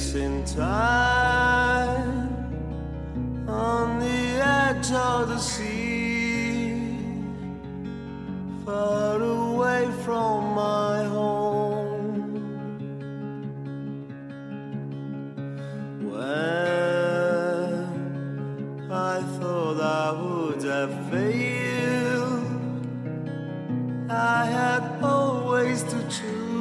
facing time on the edge of the sea, far away from my home. When I thought I would have failed, I had always to choose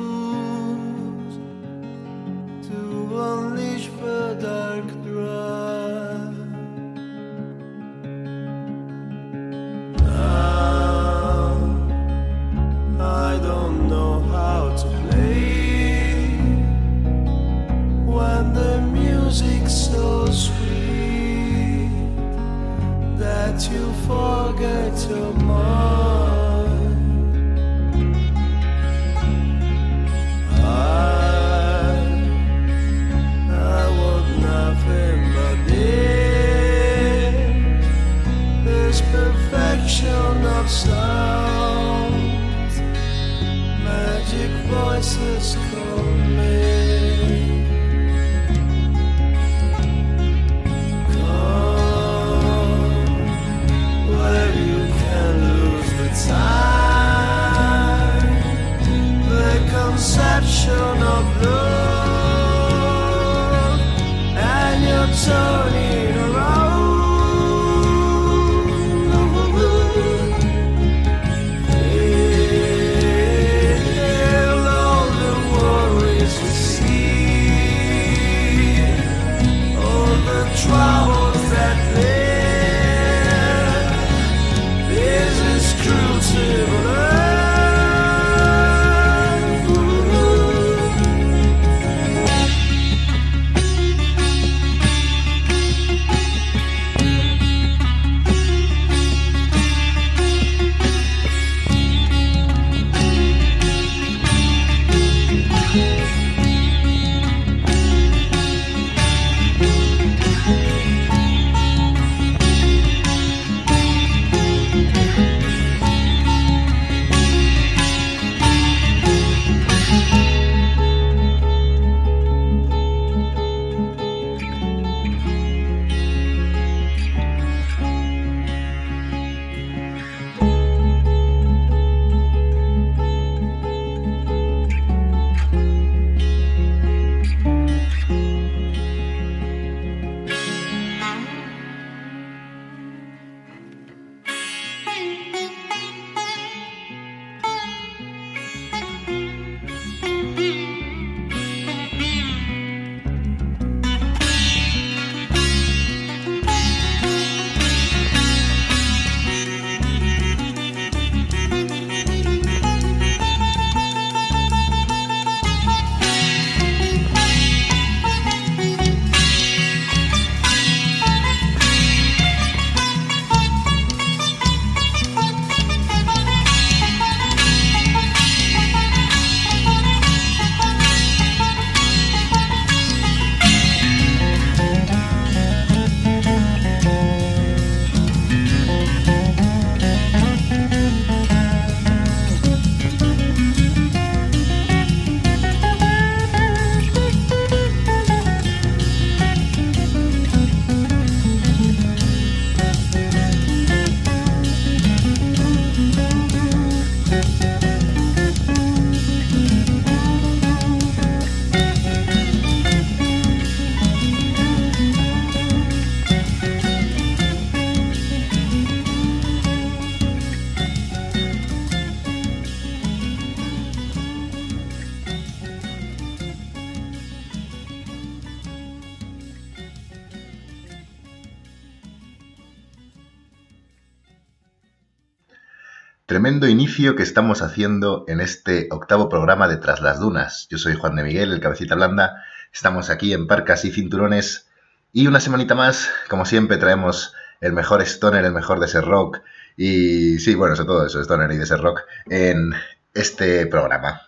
Inicio que estamos haciendo en este octavo programa de Tras las Dunas. Yo soy Juan de Miguel, el cabecita blanda. Estamos aquí en Parcas y Cinturones. Y una semanita más, como siempre, traemos el mejor stoner, el mejor de ese rock. Y sí, bueno, sobre todo eso, stoner y de ese rock en este programa.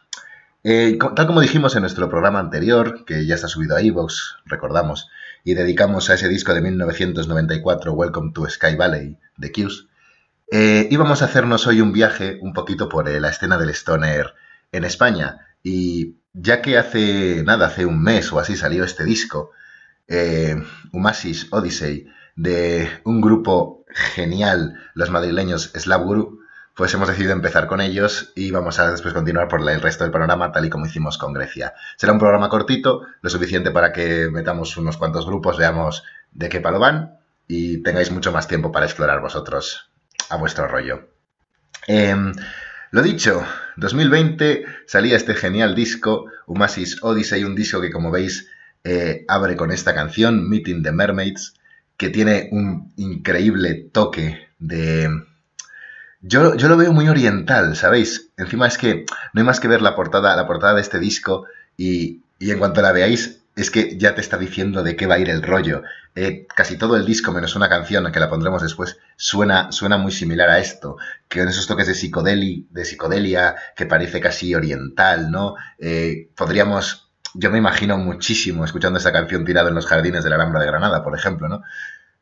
Eh, tal como dijimos en nuestro programa anterior, que ya está subido a iVoox, recordamos, y dedicamos a ese disco de 1994, Welcome to Sky Valley, de Q's, eh, íbamos a hacernos hoy un viaje un poquito por eh, la escena del stoner en España. Y ya que hace nada, hace un mes o así salió este disco, eh, Humasis Odyssey, de un grupo genial, los madrileños Slav Guru, pues hemos decidido empezar con ellos y vamos a después continuar por el resto del panorama tal y como hicimos con Grecia. Será un programa cortito, lo suficiente para que metamos unos cuantos grupos, veamos de qué palo van y tengáis mucho más tiempo para explorar vosotros a vuestro rollo. Em, lo dicho, 2020 salía este genial disco, Humasis Odyssey, un disco que como veis eh, abre con esta canción, Meeting the Mermaids, que tiene un increíble toque de yo, lo veo muy oriental, ¿sabéis? Encima es que no hay más que ver la portada, la portada de este disco y, en cuanto la veáis es que ya te está diciendo de qué va a ir el rollo. Eh, casi todo el disco, menos una canción que la pondremos después, suena, suena muy similar a esto, que con esos toques de, psicodeli, de psicodelia que parece casi oriental, ¿no? Eh, podríamos, yo me imagino muchísimo escuchando esta canción tirado en los jardines de la Alhambra de Granada, por ejemplo, ¿no?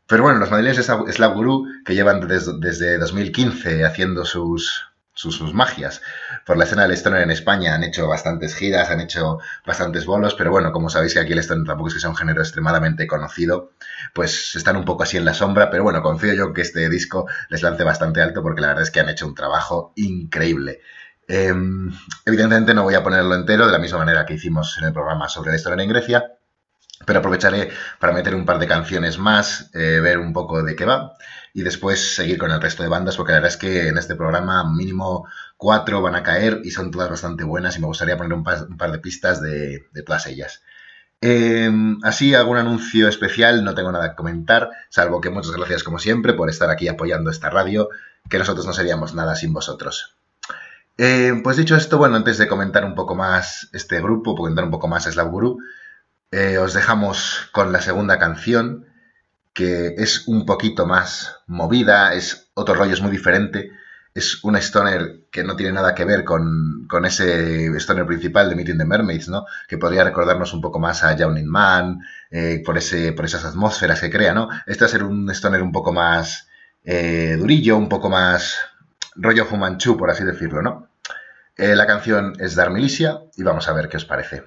Pero bueno, los madrileños Slav Guru, que llevan desde, 2015 haciendo sus, sus, magias por la escena del stoner en España, han hecho bastantes giras, han hecho bastantes bolos, pero bueno, como sabéis que aquí el stoner tampoco es que sea un género extremadamente conocido, pues están un poco así en la sombra, pero bueno, confío yo que este disco les lance bastante alto porque la verdad es que han hecho un trabajo increíble. Em, evidentemente no voy a ponerlo entero de la misma manera que hicimos en el programa sobre el stoner en Grecia, pero aprovecharé para meter un par de canciones más, eh, ver un poco de qué va y después seguir con el resto de bandas, porque la verdad es que en este programa mínimo cuatro van a caer y son todas bastante buenas y me gustaría poner un par, de pistas de, todas ellas. Em, así, algún anuncio especial, no tengo nada que comentar, salvo que muchas gracias como siempre por estar aquí apoyando esta radio, que nosotros no seríamos nada sin vosotros. Em, pues dicho esto, bueno, antes de comentar un poco más este grupo, comentar un poco más Slav Guru, eh, os dejamos con la segunda canción, que es un poquito más movida, es otro rollo, es muy diferente. Es una stoner que no tiene nada que ver con, ese stoner principal de Meeting the Mermaids, ¿no? Que podría recordarnos un poco más a Yawning Man, eh, por, ese, por esas atmósferas que crea, ¿no? Este va a ser un stoner un poco más eh, durillo, un poco más rollo Fumanchu, por así decirlo, ¿no? la canción es Dar Milicia y vamos a ver qué os parece.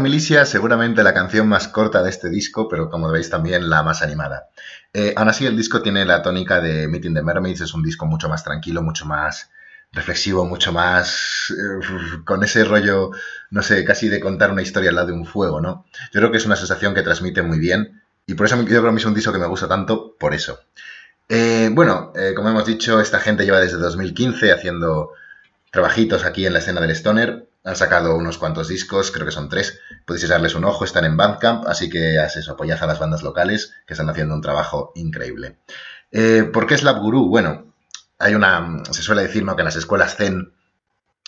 Milicia, seguramente la canción más corta de este disco, pero como veis también la más animada. Eh, aún así, el disco tiene la tónica de Meeting the Mermaids, es un disco mucho más tranquilo, mucho más reflexivo, mucho más eh, con ese rollo, no sé, casi de contar una historia al lado de un fuego, ¿no? Yo creo que es una sensación que transmite muy bien y por eso yo creo que es un disco que me gusta tanto, por eso. Eh, bueno, eh, como hemos dicho, esta gente lleva desde 2015 haciendo trabajitos aquí en la escena del Stoner. Han sacado unos cuantos discos, creo que son tres. Podéis darles un ojo, están en Bandcamp, así que haz eso, apoyad a las bandas locales que están haciendo un trabajo increíble. ¿Por qué Slap Guru? Bueno, hay una, se suele decir ¿no? que en las escuelas Zen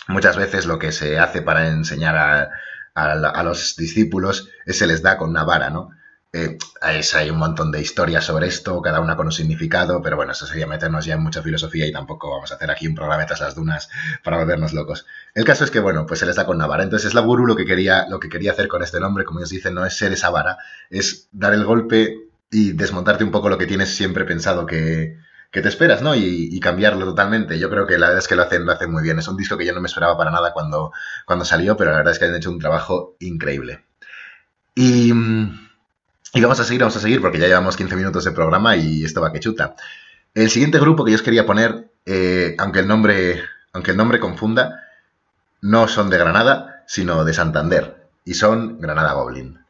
muchas veces lo que se hace para enseñar a, a, los discípulos es se les da con una vara, ¿no? Eh, hay un montón de historias sobre esto, cada una con un significado, pero bueno, eso sería meternos ya en mucha filosofía y tampoco vamos a hacer aquí un programa de las dunas para volvernos locos. El caso es que, bueno, pues les da con una vara. Entonces, es la gurú lo que quería, lo que quería hacer con este nombre, como ellos dicen, no es ser esa vara, es dar el golpe y desmontarte un poco lo que tienes siempre pensado que, que te esperas, ¿no? Y, cambiarlo totalmente. Yo creo que la verdad es que lo hacen, lo hacen muy bien. Es un disco que yo no me esperaba para nada cuando, cuando salió, pero la verdad es que han hecho un trabajo increíble. Y, y vamos a seguir, vamos a seguir, porque ya llevamos 15 minutos de programa y esto va que chuta. El siguiente grupo que yo os quería poner, eh, aunque, el nombre, aunque el nombre confunda, no son de Granada, sino de Santander. Y son Granada Goblin.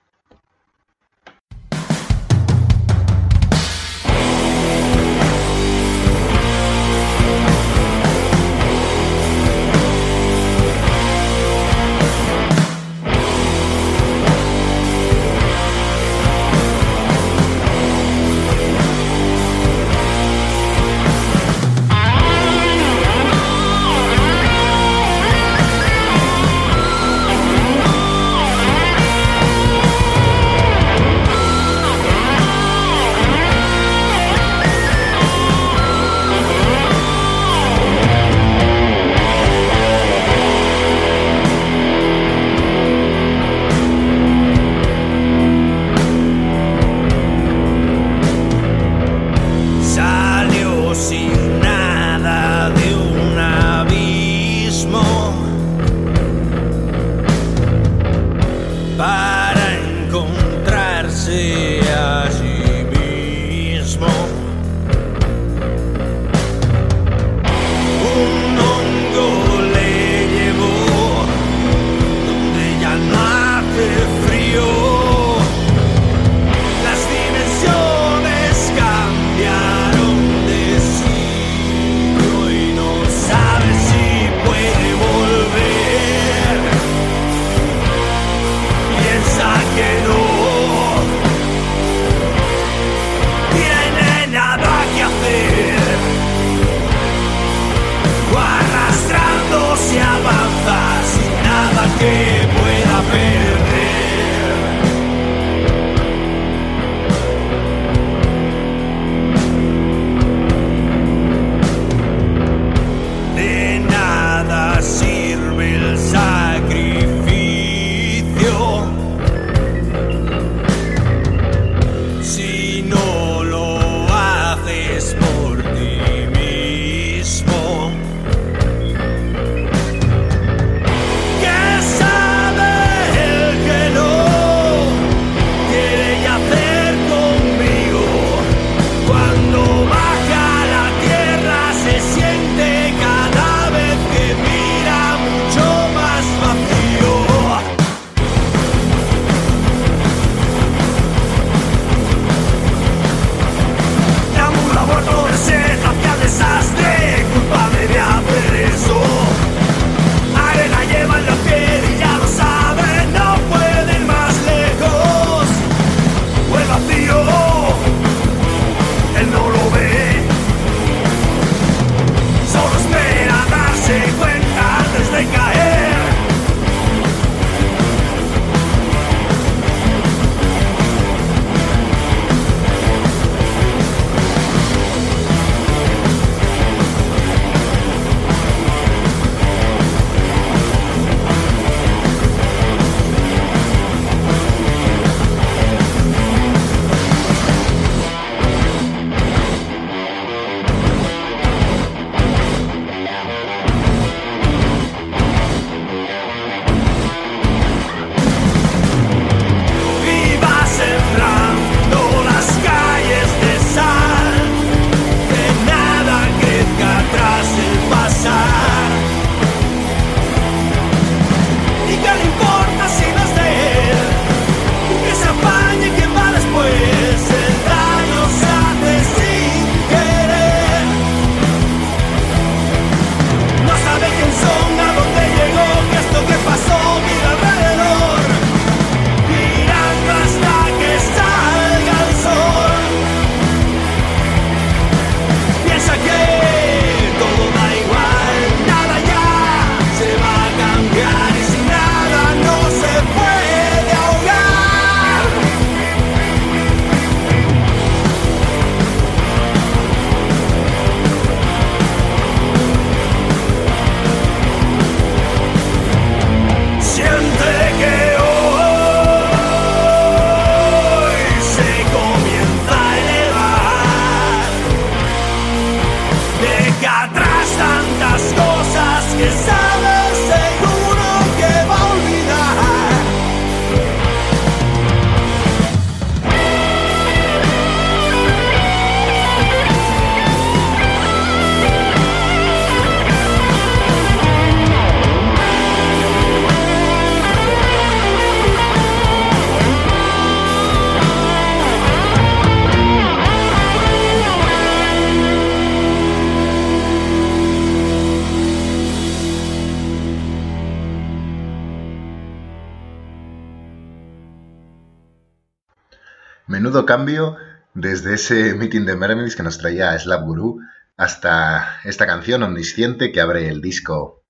Cambio desde ese meeting de Mermaids que nos traía Slap Guru hasta esta canción omnisciente que abre el disco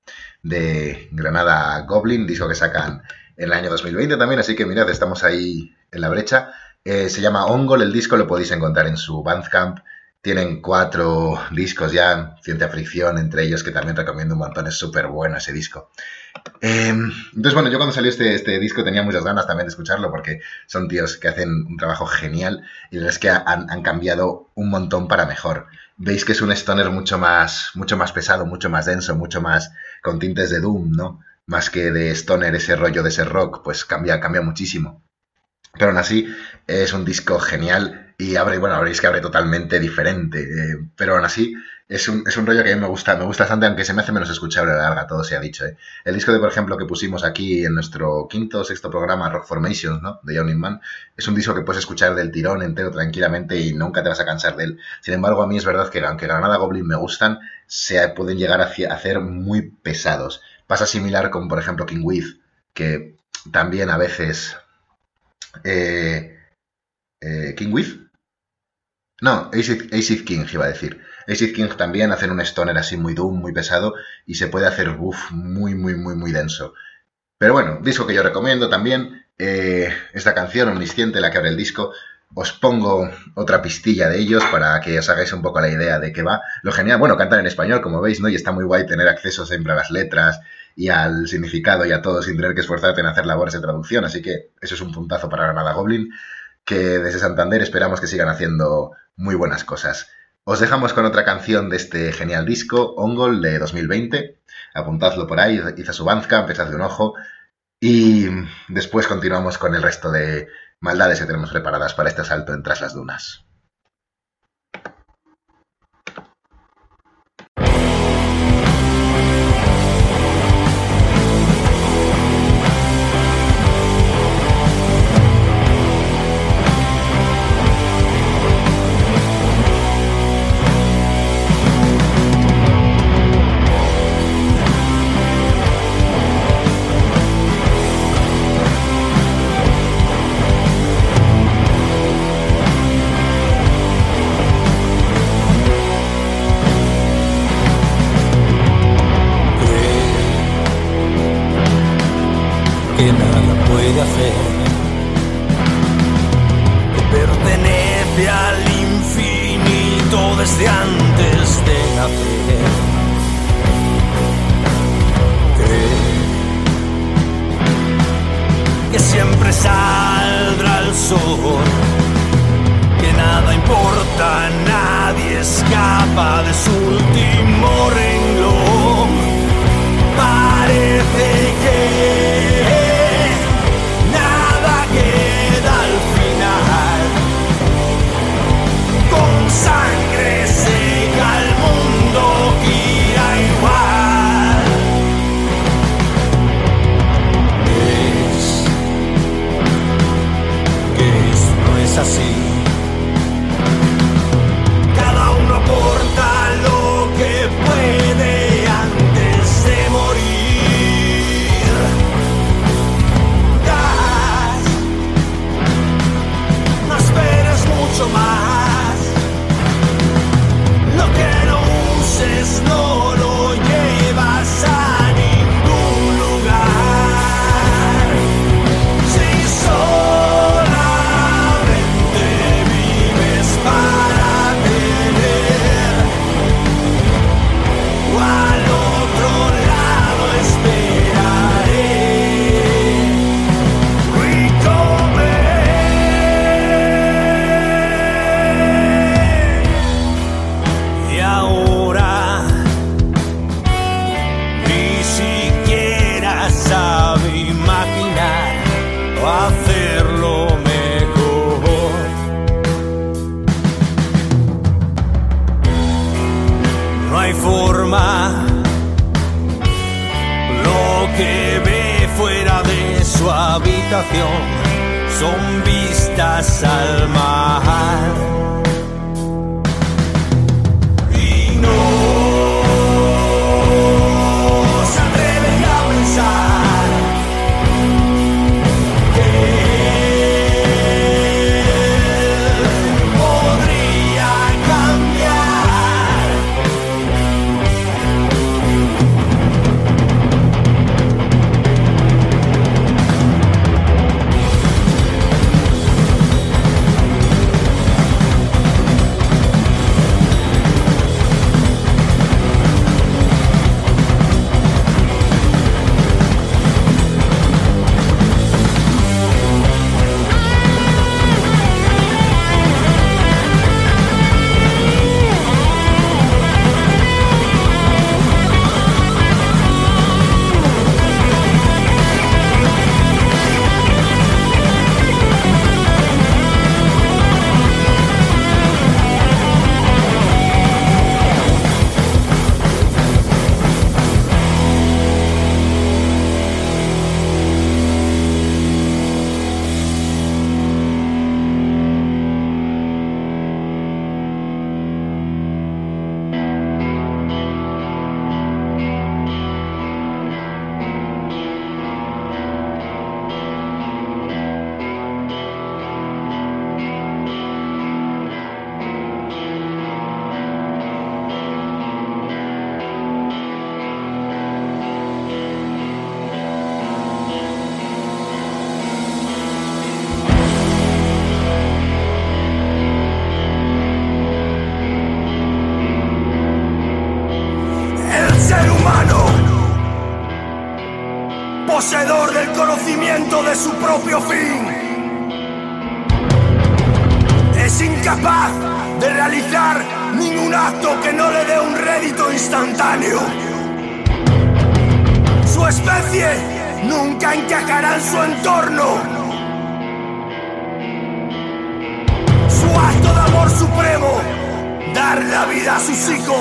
de Granada Goblin, disco que sacan en el año 2020 también, así que mirad, estamos ahí en la brecha. Eh, se llama Ongol, el disco lo podéis encontrar en su Bandcamp. Tienen cuatro discos ya, ciencia fricción, entre ellos que también recomiendo un montón, es súper bueno ese disco. Em, entonces, bueno, yo cuando salió este, este, disco tenía muchas ganas también de escucharlo porque son tíos que hacen un trabajo genial y la verdad es que han, han, cambiado un montón para mejor. Veis que es un stoner mucho más, mucho más pesado, mucho más denso, mucho más con tintes de doom, ¿no? Más que de stoner, ese rollo de ese rock, pues cambia, cambia muchísimo. Pero aún así es un disco genial y abre, bueno, veréis que abre totalmente diferente. Eh, pero aún así es un, es un, rollo que a mí me gusta, me gusta bastante, aunque se me hace menos escuchable a la larga, todo se ha dicho. ¿eh? El disco de, por ejemplo, que pusimos aquí en nuestro quinto o sexto programa, Rock Formations, ¿no? De Johnny Man, es un disco que puedes escuchar del tirón entero tranquilamente y nunca te vas a cansar de él. Sin embargo, a mí es verdad que aunque Granada Goblin me gustan, se pueden llegar a, hacer muy pesados. Pasa similar con, por ejemplo, King With, que también a veces... Eh, eh, ¿King With? No, Acid King iba a decir. Acid King también hacen un stoner así muy doom, muy pesado y se puede hacer buff muy, muy, muy, muy denso. Pero bueno, disco que yo recomiendo también. Eh, esta canción, Omnisciente, la que abre el disco. Os pongo otra pistilla de ellos para que os hagáis un poco la idea de qué va. Lo genial, bueno, cantan en español, como veis, ¿no? Y está muy guay tener acceso siempre a las letras y al significado y a todo sin tener que esforzarte en hacer labores de traducción. Así que eso es un puntazo para Granada Goblin, que desde Santander esperamos que sigan haciendo muy buenas cosas. Os dejamos con otra canción de este genial disco, Ongol, de 2020. Apuntadlo por ahí, hizo su bandcamp, echadle un ojo. Y después continuamos con el resto de maldades que tenemos preparadas para este salto en Tras las Dunas. que nada puede hacer. Pertenece al infinito desde antes de nacer. Cree que siempre saldrá el sol. Que nada importa, nadie escapa de su último reino.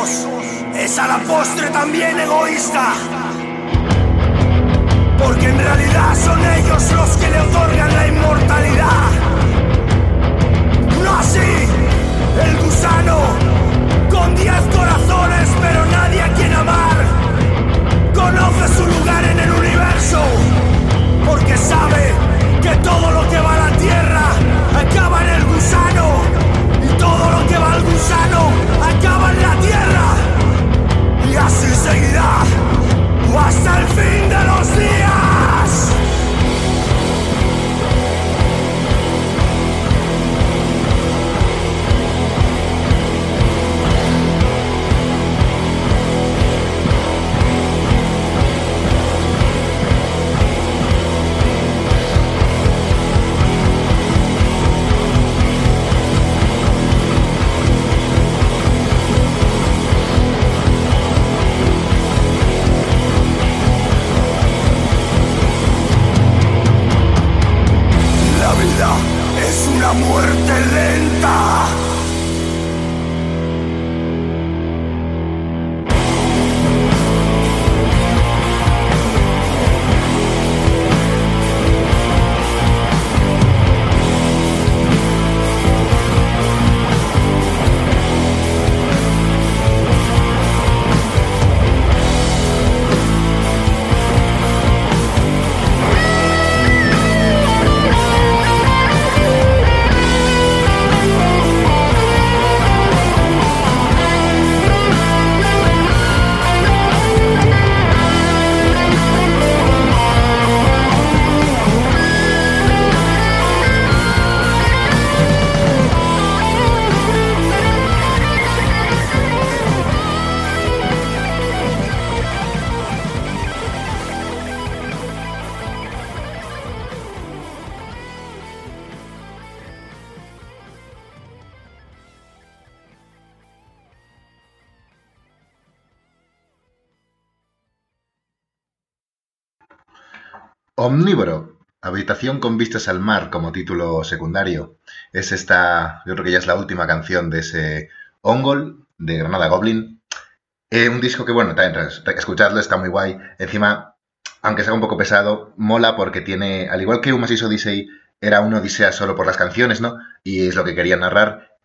Es a la postre también egoísta. Porque en realidad son ellos los que le otorgan la inmortalidad. No así, el gusano, con diez corazones pero nadie a quien amar, conoce su lugar en el universo. Porque sabe que todo lo que va a la tierra acaba en el gusano. Todo lo que va al gusano acaba en la tierra. Y así seguirá hasta el fin de los días. Omnívoro, Habitación con vistas al mar como título secundario. Es esta, yo creo que ya es la última canción de ese Ongol de Granada Goblin. Eh, un disco que, bueno, también escuchadlo, está muy guay. Encima, aunque sea un poco pesado, mola porque tiene, al igual que Un Massive Odyssey era una odisea solo por las canciones, ¿no? Y es lo que quería narrar.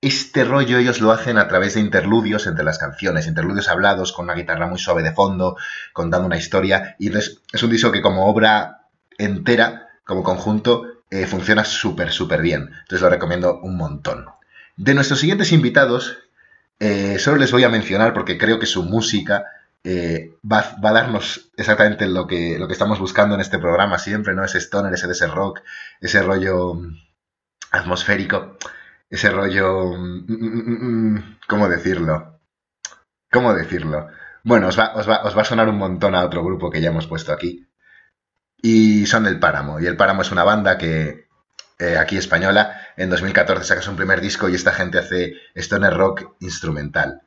Este rollo ellos lo hacen a través de interludios entre las canciones, interludios hablados con una guitarra muy suave de fondo, contando una historia. Y es un disco que como obra entera, como conjunto, eh, funciona súper, súper bien. Entonces lo recomiendo un montón. De nuestros siguientes invitados, eh, solo les voy a mencionar porque creo que su música eh, va, va, a darnos exactamente lo que, lo que estamos buscando en este programa siempre, ¿no? Ese stoner, ese ese rock, ese rollo mm, atmosférico, ese rollo... mm, mm, ¿Cómo decirlo? ¿Cómo decirlo? Bueno, os va, os, va, os va a sonar un montón a otro grupo que ya hemos puesto aquí. Y son El Páramo. Y El Páramo es una banda que eh, aquí española en 2014 saca su primer disco y esta gente hace stoner rock instrumental.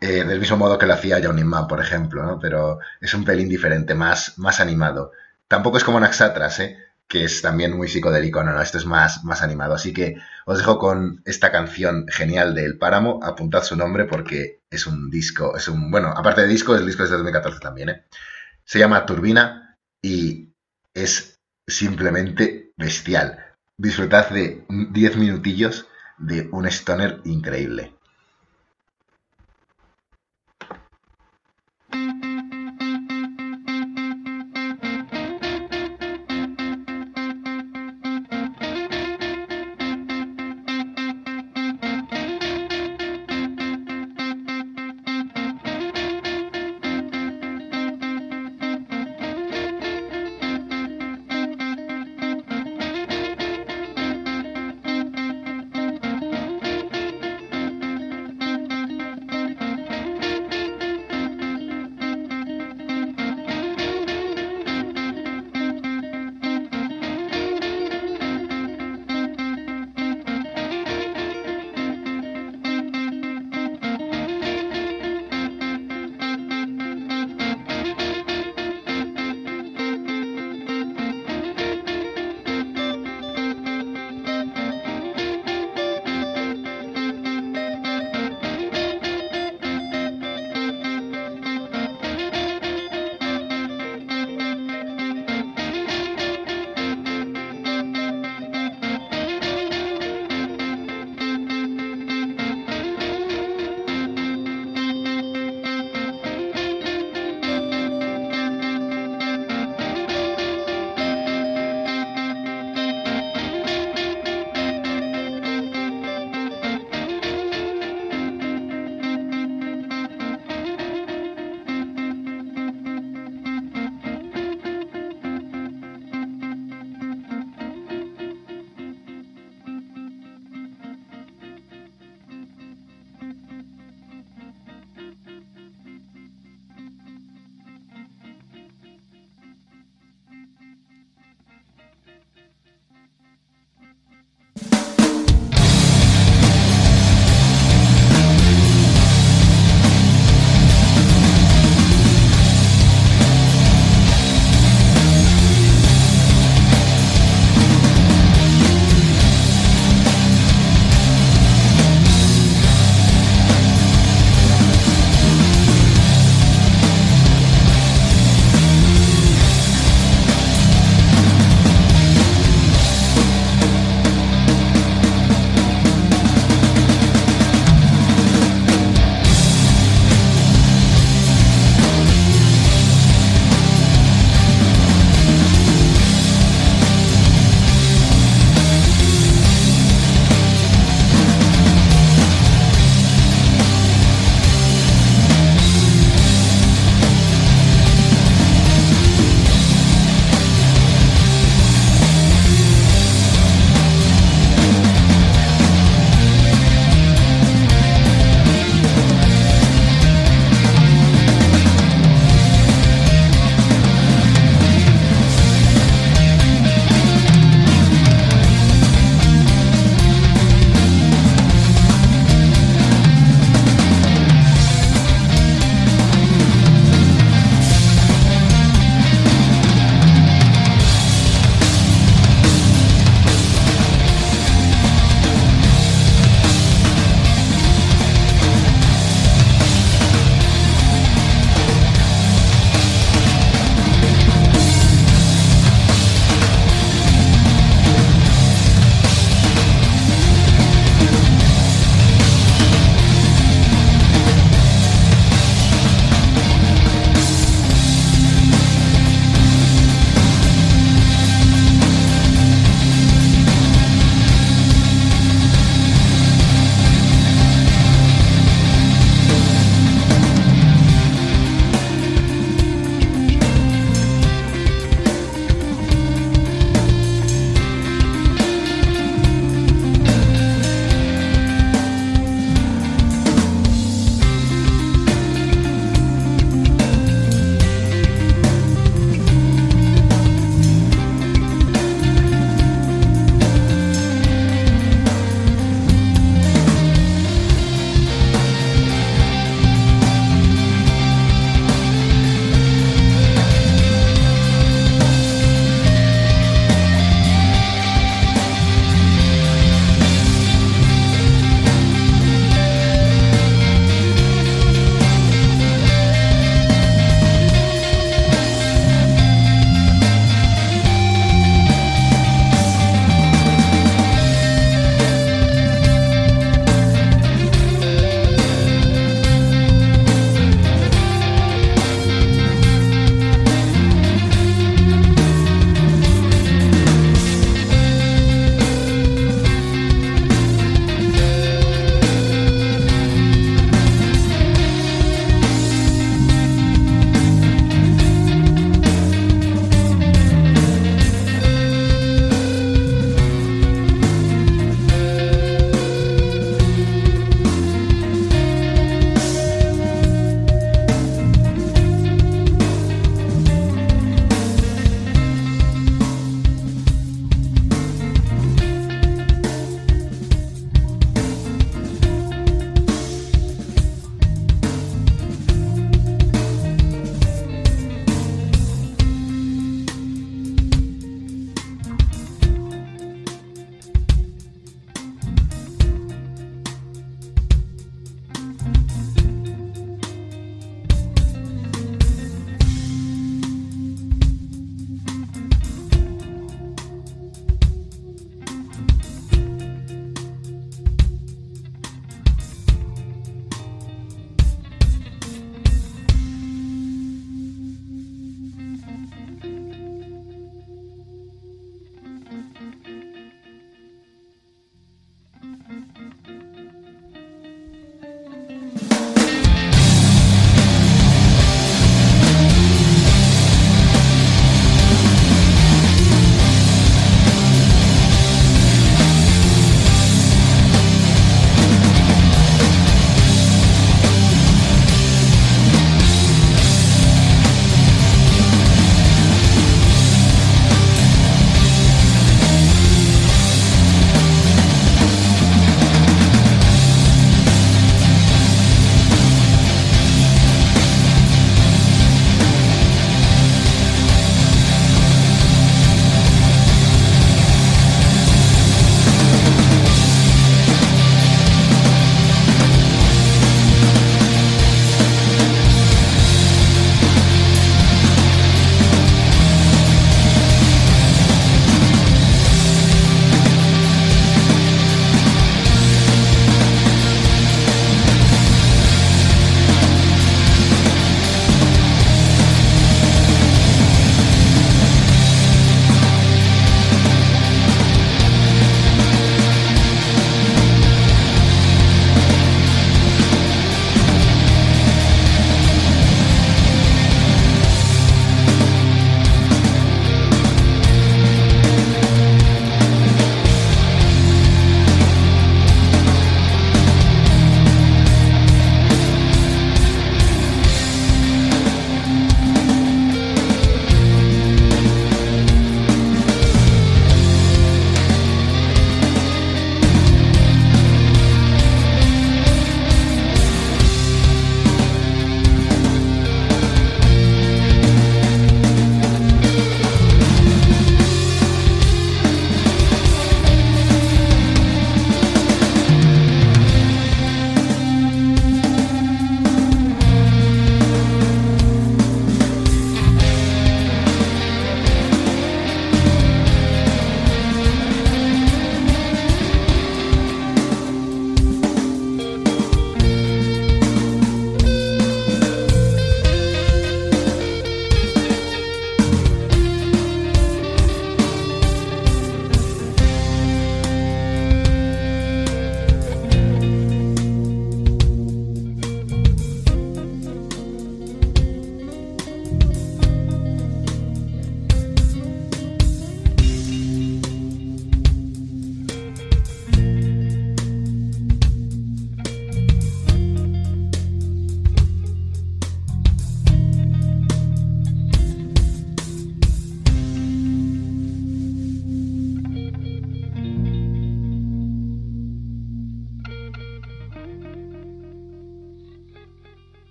Eh, del mismo modo que lo hacía Johnny Man, por ejemplo, ¿no? Pero es un pelín diferente, más, más animado. Tampoco es como Naxatras, ¿eh? que es también muy psicodélico, no, no, esto es más, más animado. Así que os dejo con esta canción genial de El Páramo, apuntad su nombre porque es un disco, es un, bueno, aparte de disco, el disco es de 2014 también, ¿eh? Se llama Turbina y es simplemente bestial. Disfrutad de 10 minutillos de un stoner increíble.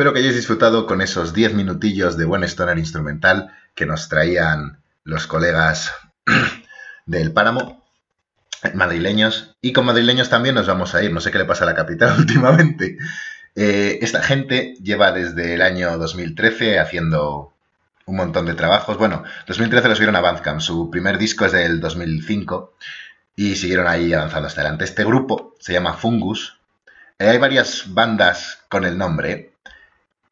Espero que hayáis disfrutado con esos 10 minutillos de buen stoner instrumental que nos traían los colegas del Páramo, madrileños. Y con madrileños también nos vamos a ir. No sé qué le pasa a la capital últimamente. Eh, esta gente lleva desde el año 2013 haciendo un montón de trabajos. Bueno, 2013 los vieron a Bandcamp. Su primer disco es del 2005 y siguieron ahí avanzando hasta adelante. Este grupo se llama Fungus. Eh, hay varias bandas con el nombre,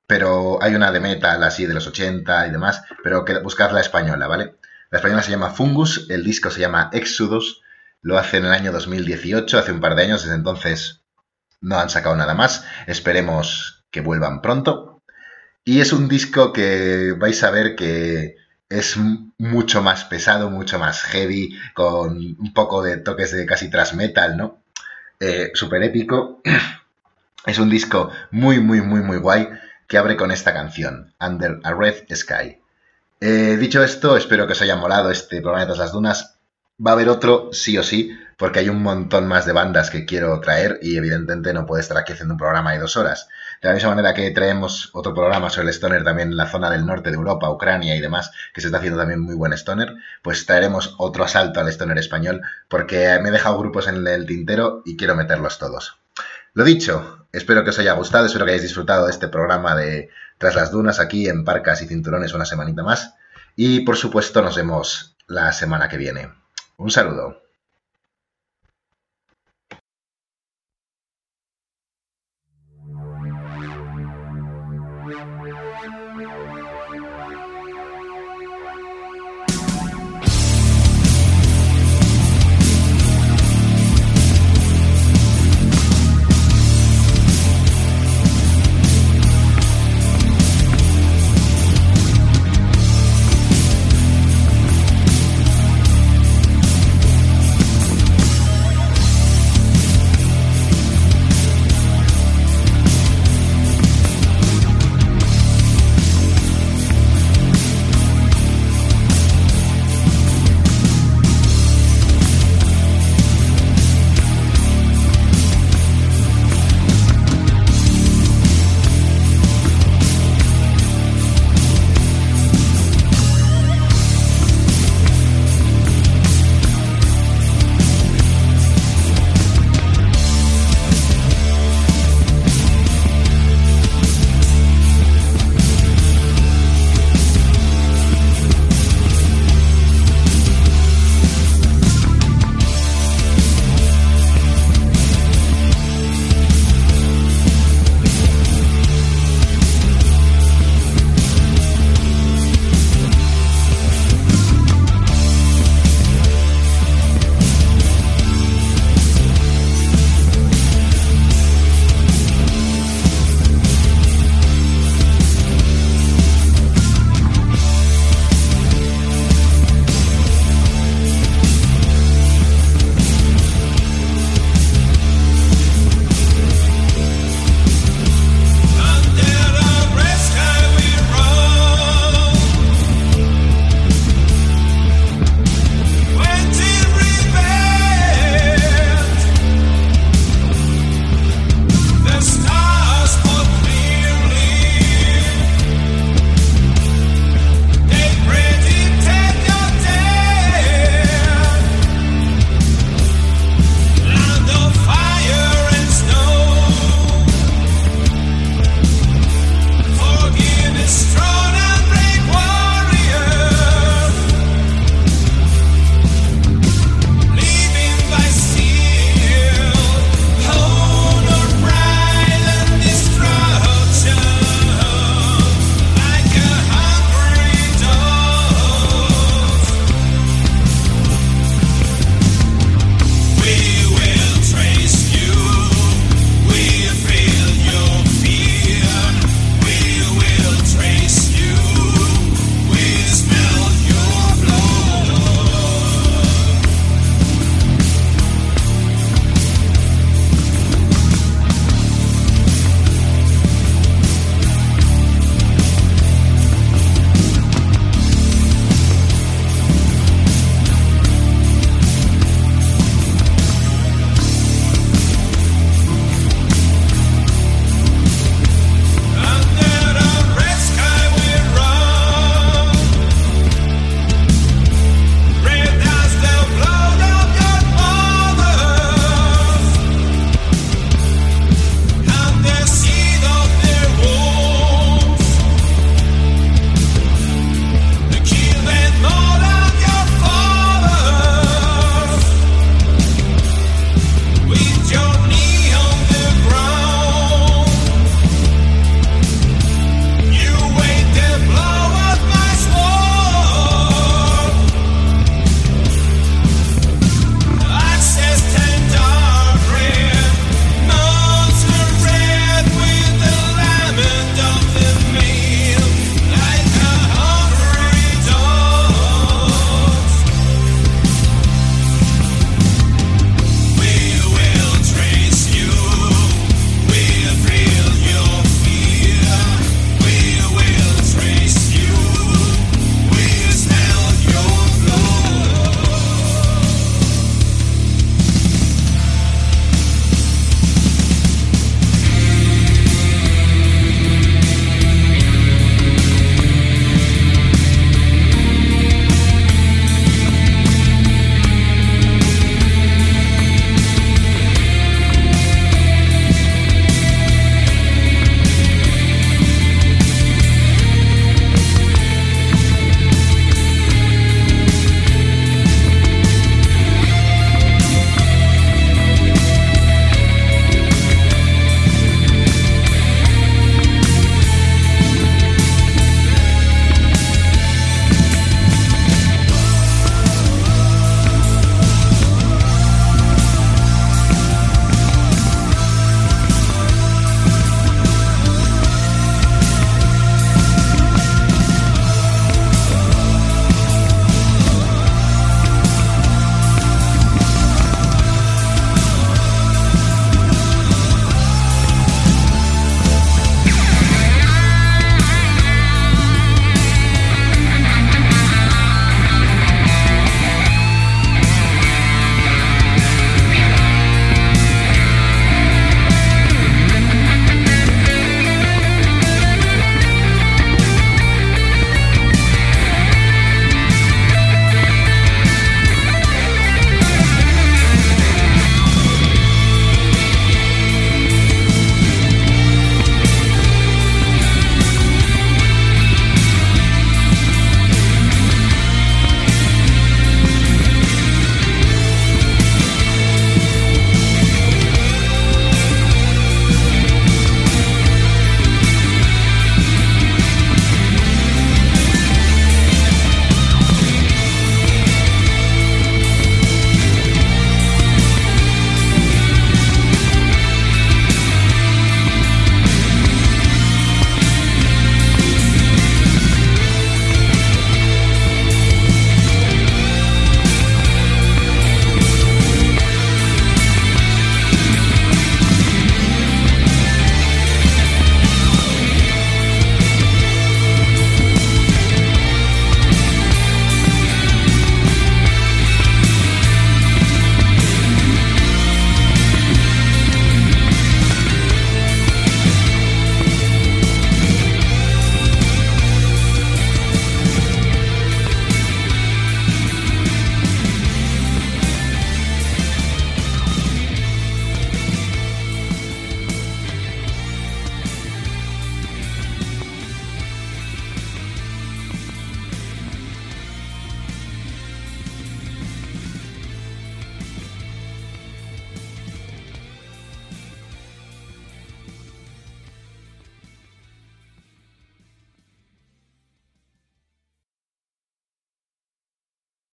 pero hay una de metal así de los 80 y demás, pero que buscad la española, ¿vale? La española se llama Fungus, el disco se llama Exodus, lo hace en el año 2018, hace un par de años, desde entonces no han sacado nada más, esperemos que vuelvan pronto. Y es un disco que vais a ver que es mucho más pesado, mucho más heavy, con un poco de toques de casi tras metal, ¿no? Eh, Súper épico. Es un disco muy, muy, muy, muy guay que abre con esta canción, Under a Red Sky. Eh, dicho esto, espero que os haya molado este programa de todas las dunas. Va a haber otro, sí o sí, porque hay un montón más de bandas que quiero traer y evidentemente no puedo estar aquí haciendo un programa de dos horas. De la misma manera que traemos otro programa sobre el stoner también en la zona del norte de Europa, Ucrania y demás, que se está haciendo también muy buen stoner, pues traeremos otro asalto al stoner español porque me he dejado grupos en el tintero y quiero meterlos todos. Lo dicho, Espero que os haya gustado, espero que hayáis disfrutado de este programa de Tras las Dunas aquí en Parcas y Cinturones una semanita más. Y por supuesto nos vemos la semana que viene. Un saludo.